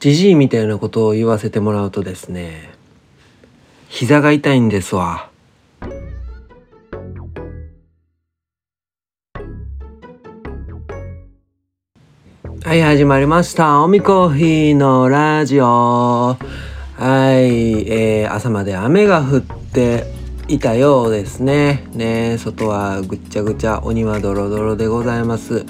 じじいみたいなことを言わせてもらうとですね膝が痛いんですわ。はい始まりました。おみコーヒーのラジオ。はい、えー、朝まで雨が降っていたようですね。ね外はぐっちゃぐちゃお庭ドロドロでございます。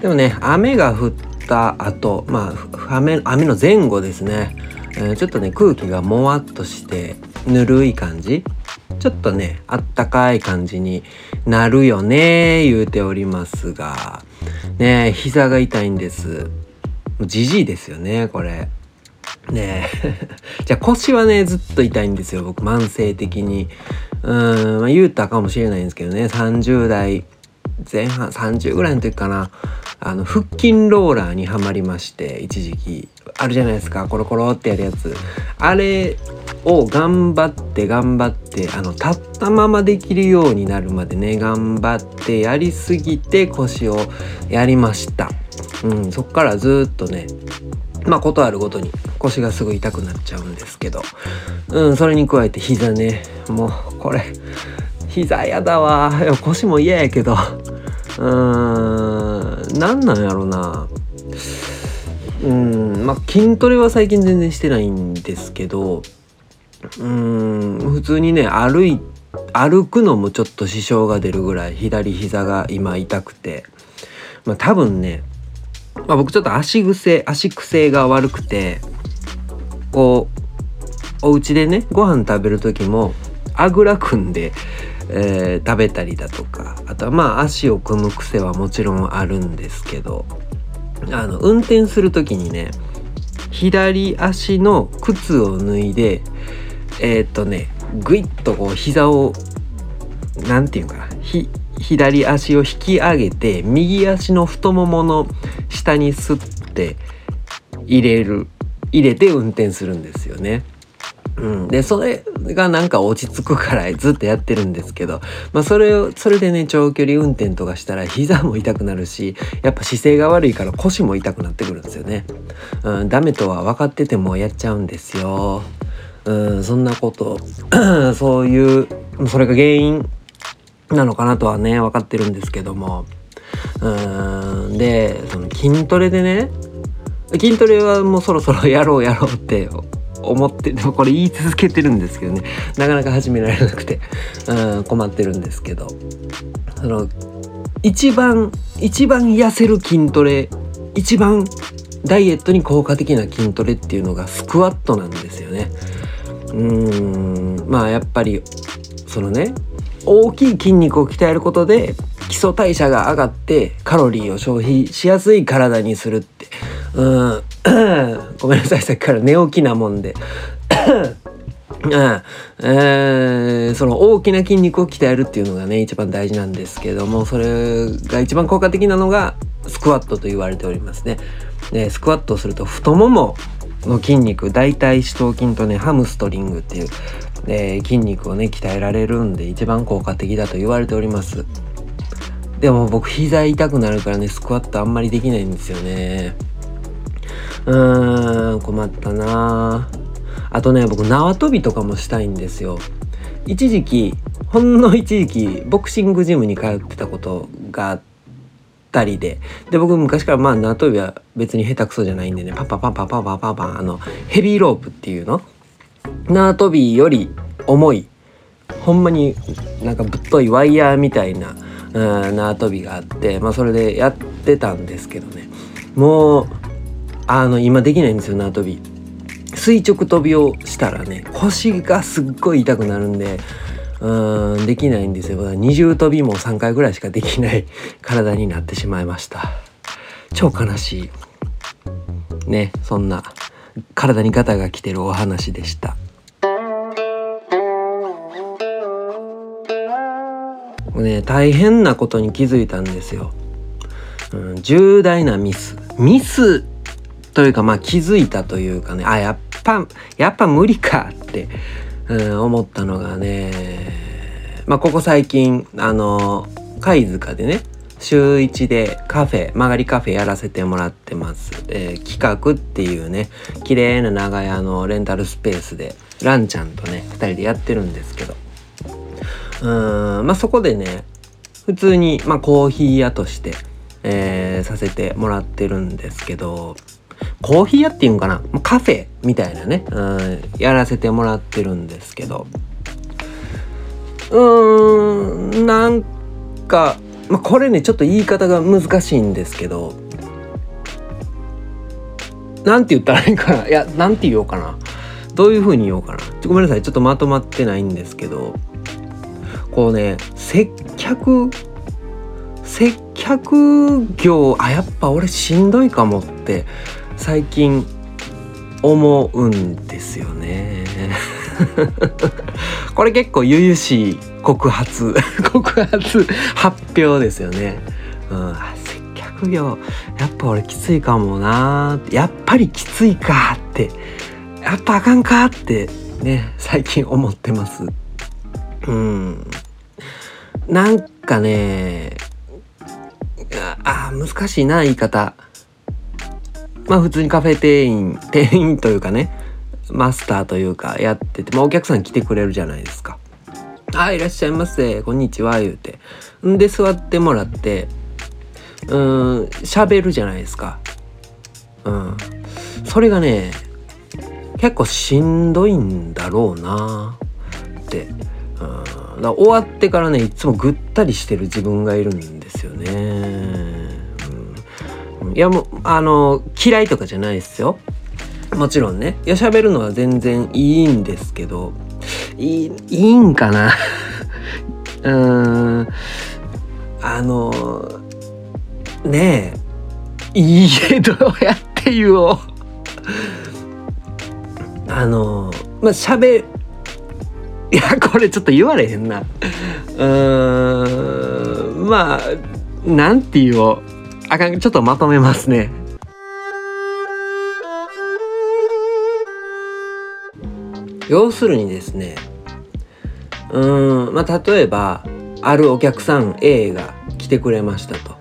でもね雨が降ってた後まあ雨雨の前後ですね、えー、ちょっとね空気がもわっとしてぬるい感じ。ちょっとねあったかい感じになるよね言うておりますが。ね膝が痛いんです。じじいですよねこれ。ね じゃあ腰はねずっと痛いんですよ僕慢性的に。うんまあ言うたかもしれないんですけどね30代前半30ぐらいの時かな。あの腹筋ローラーにはまりまして一時期。あるじゃないですか。コロコロってやるやつ。あれを頑張って頑張ってあの立ったままできるようになるまでね頑張ってやりすぎて腰をやりました。うんそっからずっとねまあことあるごとに腰がすぐ痛くなっちゃうんですけど。うんそれに加えて膝ね。もうこれ膝やだわ。腰も嫌やけど。うーん。何なんやろな。うん。まあ筋トレは最近全然してないんですけど。うん。普通にね歩い歩くのもちょっと支障が出るぐらい左膝が今痛くて。まあ多分ね、まあ、僕ちょっと足癖足癖が悪くてこうお家でねご飯食べる時もあぐら組んで、えー、食べたりだとかあとはまあ足を組む癖はもちろんあるんですけどあの運転する時にね左足の靴を脱いでえー、っとねぐいっとこう膝を何て言うかな左足を引き上げて右足の太ももの下にすって入れる入れて運転するんですよね。うん、でそれがなんか落ち着くからずっとやってるんですけど、まあ、それをそれでね長距離運転とかしたら膝も痛くなるしやっぱ姿勢が悪いから腰も痛くなってくるんですよね。うん、ダメとは分かっててもやっちゃうんですよ。うんそんなこと そういうそれが原因なのかなとはね分かってるんですけどもうんでその筋トレでね筋トレはもうそろそろやろうやろうって思ってでもこれ言い続けてるんですけどね。なかなか始められなくて。うん困ってるんですけど。その一番一番痩せる筋トレ一番ダイエットに効果的な筋トレっていうのがスクワットなんですよね。うんまあやっぱりそのね大きい筋肉を鍛えることで基礎代謝が上がってカロリーを消費しやすい体にするって。うん ごめんなさいさっきから寝起きなもんで。うんえー、その大きな筋肉を鍛えるっていうのがね一番大事なんですけどもそれが一番効果的なのがスクワットと言われておりますね。でスクワットをすると太ももの筋肉大腿四頭筋とねハムストリングっていう、えー、筋肉をね鍛えられるんで一番効果的だと言われております。でも僕膝痛くなるからねスクワットあんまりできないんですよね。うーん困ったな。あとね僕縄跳びとかもしたいんですよ。一時期ほんの一時期ボクシングジムに通ってたことがあったりで。で僕昔からまあ縄跳びは別に下手くそじゃないんでねパンパンパンパンパンパンパンパンあのヘビーロープっていうの？縄跳びより重いほんまになんかぶっといワイヤーみたいな、うん、縄跳びがあってまあそれでやってたんですけどね。もうあの今できないんですよ縄跳び。垂直跳びをしたらね腰がすっごい痛くなるんでうんできないんですよ。二重跳びも3回ぐらいしかできない体になってしまいました。超悲しい。ねそんな体にガタが来てるお話でした。ね大変なことに気づいたんですよ、うん、重大なミス。ミスというかまあ気づいたというかねあやっぱやっぱ無理かってうん、思ったのがね、まあ、ここ最近あの貝塚でね週1でカフェ曲がりカフェやらせてもらってます、えー、企画っていうね綺麗な長屋のレンタルスペースでランちゃんとね2人でやってるんですけど。うーんまあそこでね普通に、まあ、コーヒー屋として、えー、させてもらってるんですけどコーヒー屋っていうんかな？カフェみたいなね、うん、やらせてもらってるんですけど。うーんなんか、まあ、これねちょっと言い方が難しいんですけど。なんて言ったらいいかな？いやなんて言おうかな。どういう風に言おうかな？ごめんなさい。ちょっとまとまってないんですけど。こうね接客接客業あやっぱ俺しんどいかもって最近思うんですよね。これ結構悠々しい告発。告発発表ですよね。うん、接客業。やっぱ俺きついかもなやっぱりきついかって。やっぱあかんかって。ね最近思ってます。うん。なんかねあ難しいな言い方。まあ普通にカフェ店員 店員というかねマスターというかやってて、まあ、お客さん来てくれるじゃないですか。あいらっしゃいませこんにちは言うて。んで座ってもらってうん喋るじゃないですか。うん。それがね結構しんどいんだろうなって。うん。だ終わってからねいつもぐったりしてる自分がいるんですよね、いやもうあの嫌いとかじゃないですよ。もちろんね。いや喋るのは全然いいんですけどいいいいんかな。うーん。あのねえ。いいえどうやって言おう。あのまあ喋いやこれちょっと言われへんな。うーん。まあなんて言おう。あかんちょっとまとめますね要するにですねうんまあ例えばあるお客さん A が来てくれましたと。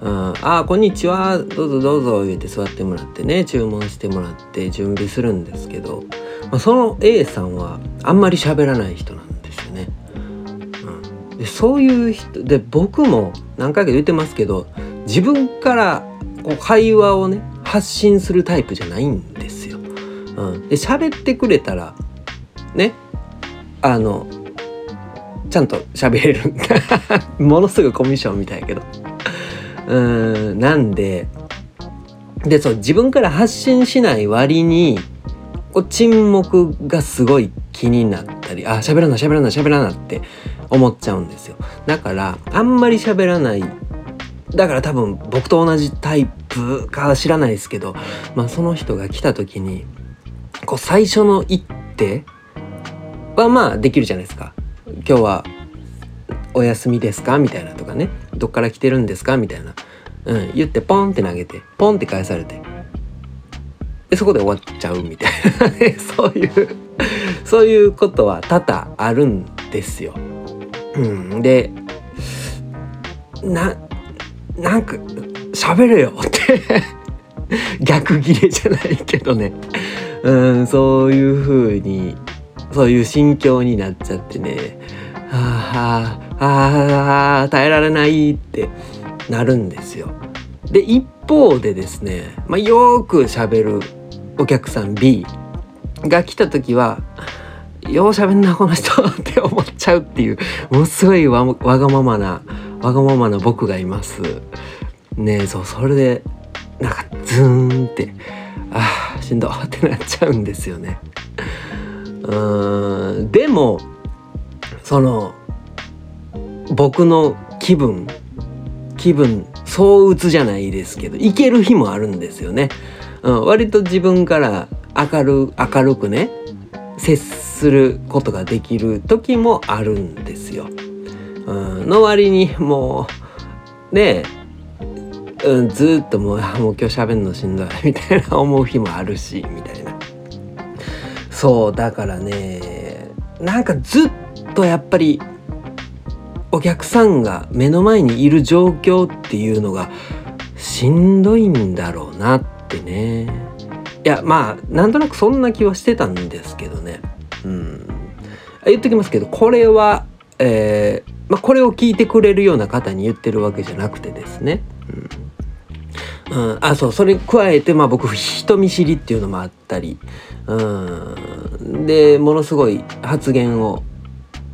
うん、あこんにちはどうぞどうぞ言って座ってもらってね注文してもらって準備するんですけど、まあ、その A さんはあんまり喋らない人なんですよね。うん、でそういう人で僕も何回か言ってますけど自分からこう会話をね発信するタイプじゃないんですよ。うん、で喋ってくれたらねあのちゃんと喋れる。ものすごいコミッションみたいやけど。うん。なんででそう自分から発信しない割にこう沈黙がすごい気になったりあ喋らな喋らな喋らなって思っちゃうんですよ。だからあんまり喋らないだから多分僕と同じタイプか知らないですけど、まあ、その人が来た時にこう最初の一手はまあできるじゃないですか。今日はお休みですかみたいなとかね。どっから来てるんですかみたいな。うん、言ってポンって投げて、ポンって返されて。で、そこで終わっちゃうみたいなね。そういうそういうことは多々あるんですよ。うん、で、な、なんか、喋れよって 逆ギレじゃないけどね。うん、そういう風にそういう心境になっちゃってねああああ耐えられないってなるんですよ。で一方でですね、まあ、よくしゃべるお客さん B が来た時はようしゃべんなこの人って思っちゃうっていうものすごいわがままなわがままな僕がいます。ねそうそれでなんかズーンってああしんどってなっちゃうんですよね。うんでもその僕の気分気分そうつじゃないですけどいける日もあるんですよね、うん、割と自分から明る明るくね接することができる時もあるんですよ、の割にもうねうん、ずっともうもう今日喋るのしんどいみたいな思う日もあるしみたいな。そうだからねなんかずっとやっぱりお客さんが目の前にいる状況っていうのがしんどいんだろうなってね。いやまあなんとなくそんな気はしてたんですけどね。うん。言っときますけどこれはえー、まあ、これを聞いてくれるような方に言ってるわけじゃなくてですね、うん、うん、あそうそれに加えて、まあ、僕人見知りっていうのもあったり、うん、でものすごい発言を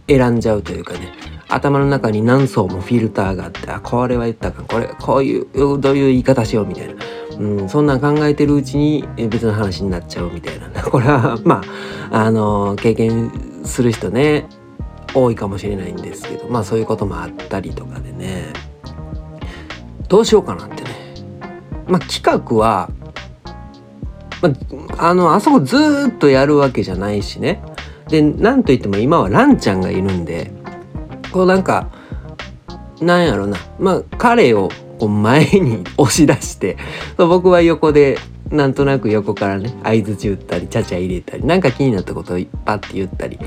選んじゃうというかね。頭の中に何層もフィルターがあってあこれは言ったかこれこういうどういう言い方しようみたいな、うん、そんなん考えてるうちに別の話になっちゃうみたいな。これはまああの経験する人ね。多いかもしれないんですけどまあそういうこともあったりとかでね。どうしようかなってね。まあ企画は、まあ、あのあそこずっとやるわけじゃないしね。でなんといっても今はランちゃんがいるんでこうなんかなんやろな。まあ彼をこう前に押し出して僕は横でなんとなく横からね相づち打ったりちゃちゃ入れたりなんか気になったことをパッて言ったり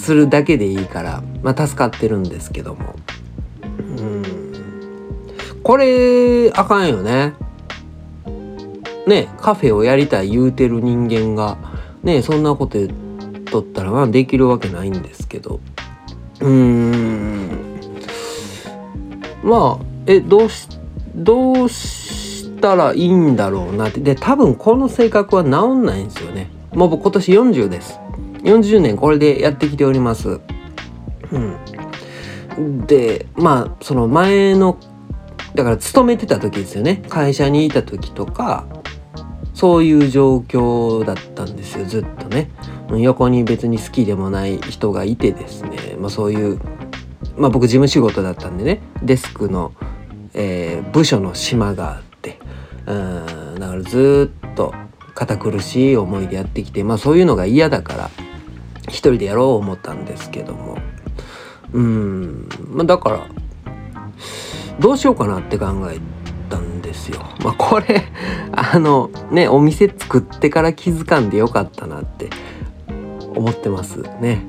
するだけでいいから、まあ、助かってるんですけども。うん。これあかんよね。ねカフェをやりたい言うてる人間がねそんなこと言っとったらまあできるわけないんですけど。うーん。まあえどうしどうしたらいいんだろうなって。で多分この性格は治んないんですよね。もう僕今年40です。40年これでやってきております。うん、でまあその前のだから勤めてた時ですよね。会社にいた時とかそういう状況だったんですよ。ずっとね。横に別に好きでもない人がいてですね、まあ、そういう、まあ、僕事務仕事だったんでね。デスクの、えー、部署の島があって。うん。だからずっと堅苦しい思いでやってきてまあそういうのが嫌だから。一人でやろう思ったんですけども。うん。まあだからどうしようかなって考えたんですよ。まあこれ あのねお店作ってから気づかんでよかったなって思ってますね。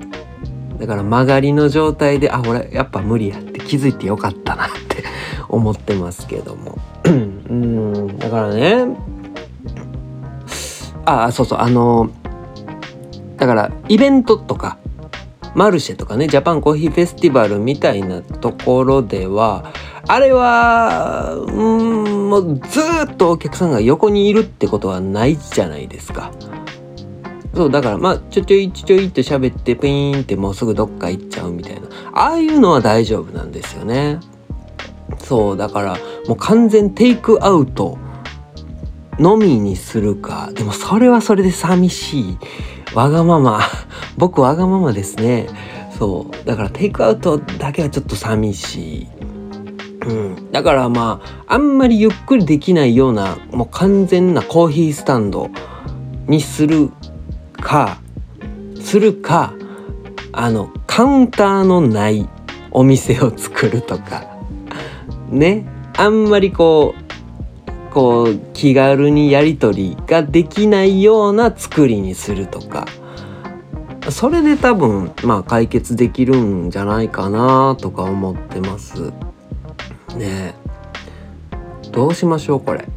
だから曲がりの状態であ俺やっぱ無理やって気づいてよかったなって 思ってますけども。うん。だからね。あそうそう。あのだからイベントとかマルシェとかねジャパンコーヒーフェスティバルみたいなところではあれはうんもうずっとお客さんが横にいるってことはないじゃないですか。そうだからまあちょちょいちょちょいって喋ってピーンってもうすぐどっか行っちゃうみたいなああいうのは大丈夫なんですよね。そうだからもう完全テイクアウトのみにするかでもそれはそれで寂しいわがまま。僕わがままですね。そう。だからテイクアウトだけはちょっと寂しい。うん、だからまああんまりゆっくりできないようなもう完全なコーヒースタンドにするかするかあのカウンターのないお店を作るとか。ね。あんまりこうこう気軽にやり取りができないような作りにするとか。それで多分まあ解決できるんじゃないかなとか思ってます。ねどうしましょうこれ。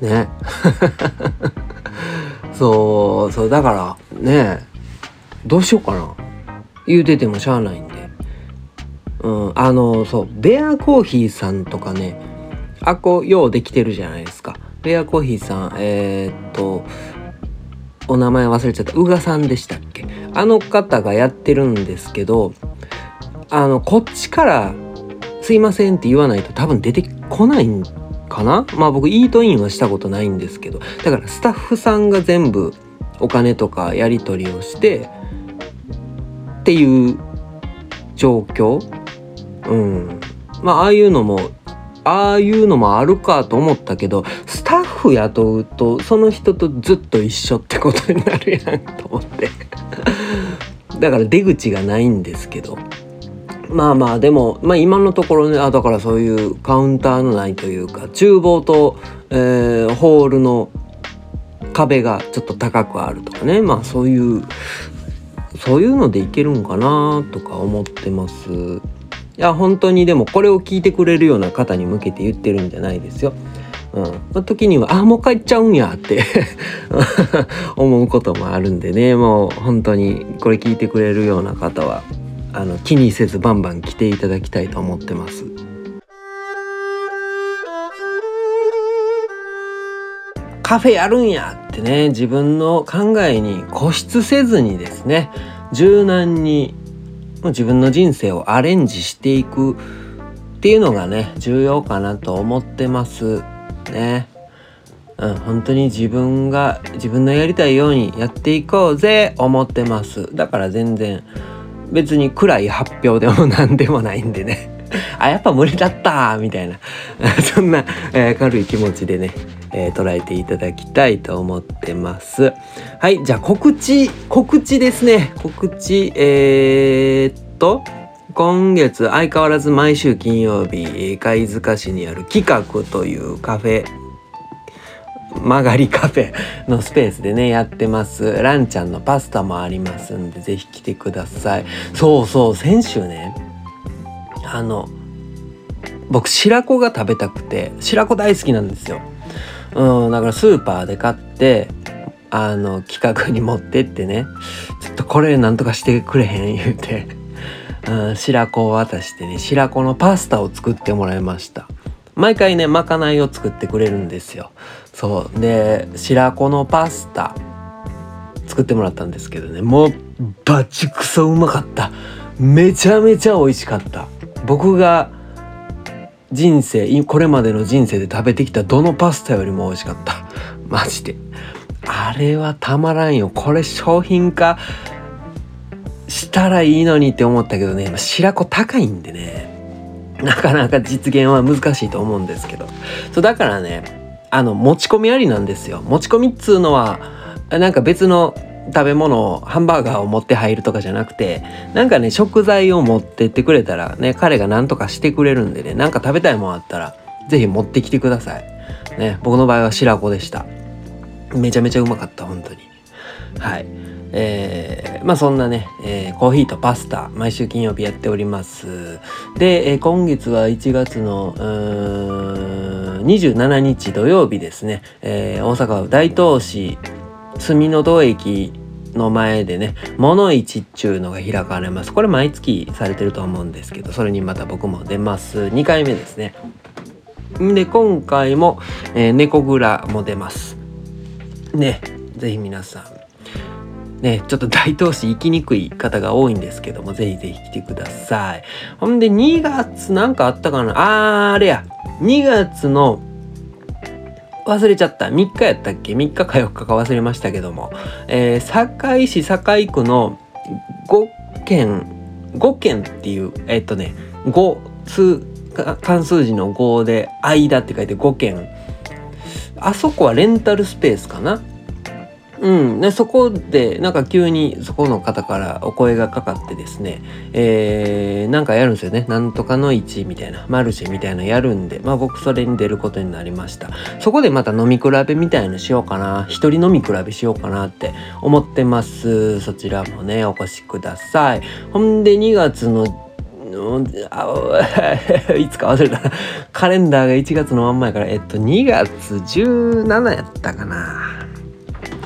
ね そうそうだからねどうしようかな。言うててもしゃあないんで。うんあのそうベアコーヒーさんとかね。あこようできてるじゃないですか。ベアコーヒーさんえー、っとお名前忘れちゃった。宇賀さんでしたっけ？あの方がやってるんですけどあのこっちから「すいません」って言わないと多分出てこないんかな？まあ僕イートインはしたことないんですけど。だからスタッフさんが全部お金とかやり取りをしてっていう状況？うん。まあああいうのもああいうのもあるかと思ったけどスタッフ雇うとその人とずっと一緒ってことになるやんと思って。だから出口がないんですけど。まあまあでも、まあ、今のところねあだからそういうカウンターのないというか厨房と、えー、ホールの壁がちょっと高くあるとかね。まあそういうそういうのでいけるんかなとか思ってます。いや本当にでもこれを聞いてくれるような方に向けて言ってるんじゃないですよ。うん、の時にはあもう帰っちゃうんやって 思うこともあるんでね。もう本当にこれ聞いてくれるような方はあの気にせずバンバン来ていただきたいと思ってます。カフェやるんやってね自分の考えに固執せずにですね柔軟に自分の人生をアレンジしていくっていうのがね重要かなと思ってます。ね。うん、本当に自分が自分のやりたいようにやっていこうぜ思ってます。だから全然別に暗い発表でも何でもないんでね。あやっぱ無理だったみたいな。そんな、えー、軽い気持ちでね、えー、捉えていただきたいと思ってます。はいじゃあ告知告知ですね。告知えー、っと今月相変わらず毎週金曜日貝塚市にある企画というカフェ曲がりカフェのスペースでねやってます。ランちゃんのパスタもありますんでぜひ来てください。そうそう先週ねあの僕白子が食べたくて白子大好きなんですよ。うんだからスーパーで買ってあの企画に持ってってね。ちょっとこれなんとかしてくれへん？言うて。うん、白子を渡してね。白子のパスタを作ってもらいました。毎回ねまかないを作ってくれるんですよ。そう。で白子のパスタ作ってもらったんですけどね。もうバチクソうまかった。めちゃめちゃ美味しかった。僕が人生これまでの人生で食べてきたどのパスタよりも美味しかった。マジで。あれはたまらんよ。これ商品化したらいいのにって思ったけどね。白子高いんでね。なかなか実現は難しいと思うんですけど。そうだからねあの持ち込みありなんですよ。持ち込みっつうのはなんか別の食べ物をハンバーガーを持って入るとかじゃなくてなんかね食材を持ってってくれたらね彼が何とかしてくれるんでねなんか食べたいもんあったら是非持ってきてください。ね僕の場合は白子でした。めちゃめちゃうまかった本当に。はい。えー、まあそんなね、えー、コーヒーとパスタ毎週金曜日やっております。で、えー、今月は1月のうーん27日土曜日ですね、えー、大阪府大東市住の戸駅の前でね、物市っちゅうのが開かれます。これ毎月されてると思うんですけど、それにまた僕も出ます。2回目ですね。で、今回も、えー、猫蔵も出ます。ね、ぜひ皆さんね、ちょっと大東市行きにくい方が多いんですけども、ぜひぜひ来てください。ほんで、2月なんかあったかな？あー、あれや。2月の、忘れちゃった。3日やったっけ ?3 日か4日か忘れましたけども。えー、堺市堺区の5県、5県っていう、えー、っとね、5、数、関数字の5で、間って書いて5県。あそこはレンタルスペースかな？うん、でそこでなんか急にそこの方からお声がかかってですね、えー、なんかやるんですよね。なんとかの1みたいなマルシェみたいなやるんでまあ僕それに出ることになりました。そこでまた飲み比べみたいのしようかな。一人飲み比べしようかなって思ってます。そちらもねお越しください。ほんで2月のあ いつか忘れた。カレンダーが1月のまんまやからえっと2月17やったかな。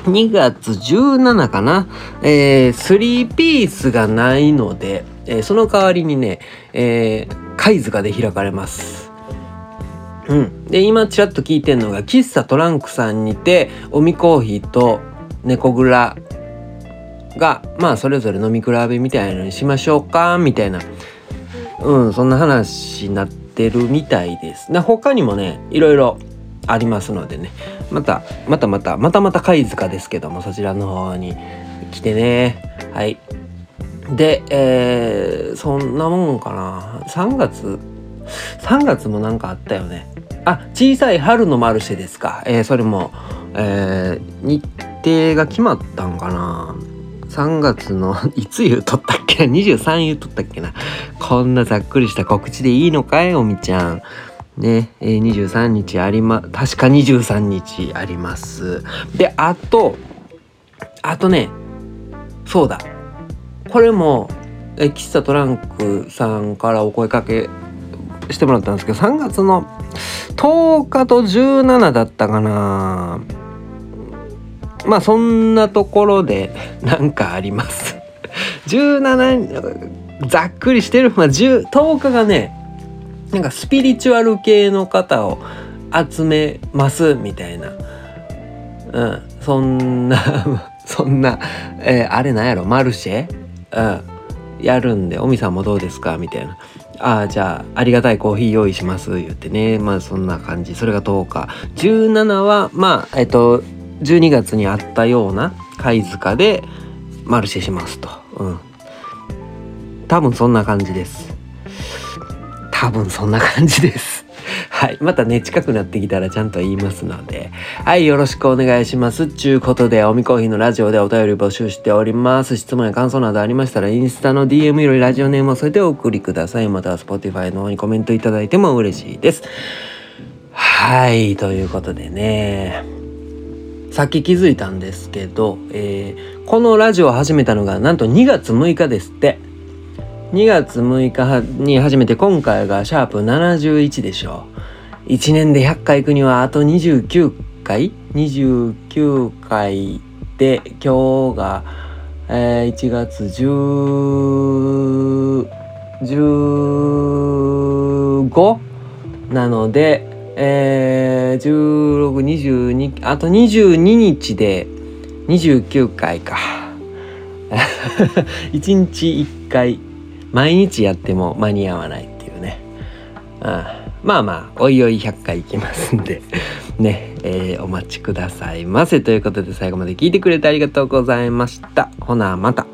2月17かな、えー、3ピースがないので、えー、その代わりにね、えー、貝塚で開かれます。うん。で、今ちらっと聞いてんのが、喫茶トランクさんにて、おみコーヒーと猫蔵が、まあ、それぞれ飲み比べみたいなのにしましょうか、みたいな、うん、そんな話になってるみたいです。で他にもね、いろいろありますのでねまたまたまたまたまた貝塚ですけどもそちらの方に来てね。はい。でえー、そんなもんかな。3月3月もなんかあったよね。あ小さい春のマルシェですか。えー、それもえー、日程が決まったんかな。3月の いつ言うとったっけな。23言うとったっけな。こんなざっくりした告知でいいのかいおみちゃん。ね、えー、23日ありま、確か23日あります。で、あと、あとね、そうだ。これもえ喫茶トランクさんからお声かけしてもらったんですけど3月の10日と17だったかなまあそんなところでなんかあります17ざっくりしてる、まあ、10, 10日がねなんかスピリチュアル系の方を集めますみたいな。うん。そんな そんな、えー、あれなんやろ？マルシェ？うん。やるんで「おみさんもどうですか?」みたいな「ああじゃあありがたいコーヒー用意します」言ってね。まあそんな感じ。それが10日17はまあえっと12月にあったような貝塚でマルシェしますと。うん。多分そんな感じです。多分そんな感じですはい。またね、近くなってきたらちゃんと言いますので。はい。よろしくお願いします。ちゅうことで、おみコーヒーのラジオでお便り募集しております。質問や感想などありましたら、インスタの DM よりラジオネームを添えてお送りください。または Spotify の方にコメントいただいても嬉しいです。はい。ということでね。さっき気づいたんですけど、えー、このラジオを始めたのがなんと2月6日ですって。2月6日に始めて今回がシャープ71でしょう。1年で100回行くにはあと29回 ?29 回で今日が、えー、1月10 15なので、えー、1622あと22日で29回か 1日1回毎日やっても間に合わないっていうね、あ、まあまあおいおい100回いきますんで。ね、えー、お待ちくださいませ。ということで最後まで聞いてくれてありがとうございました。ほなまた。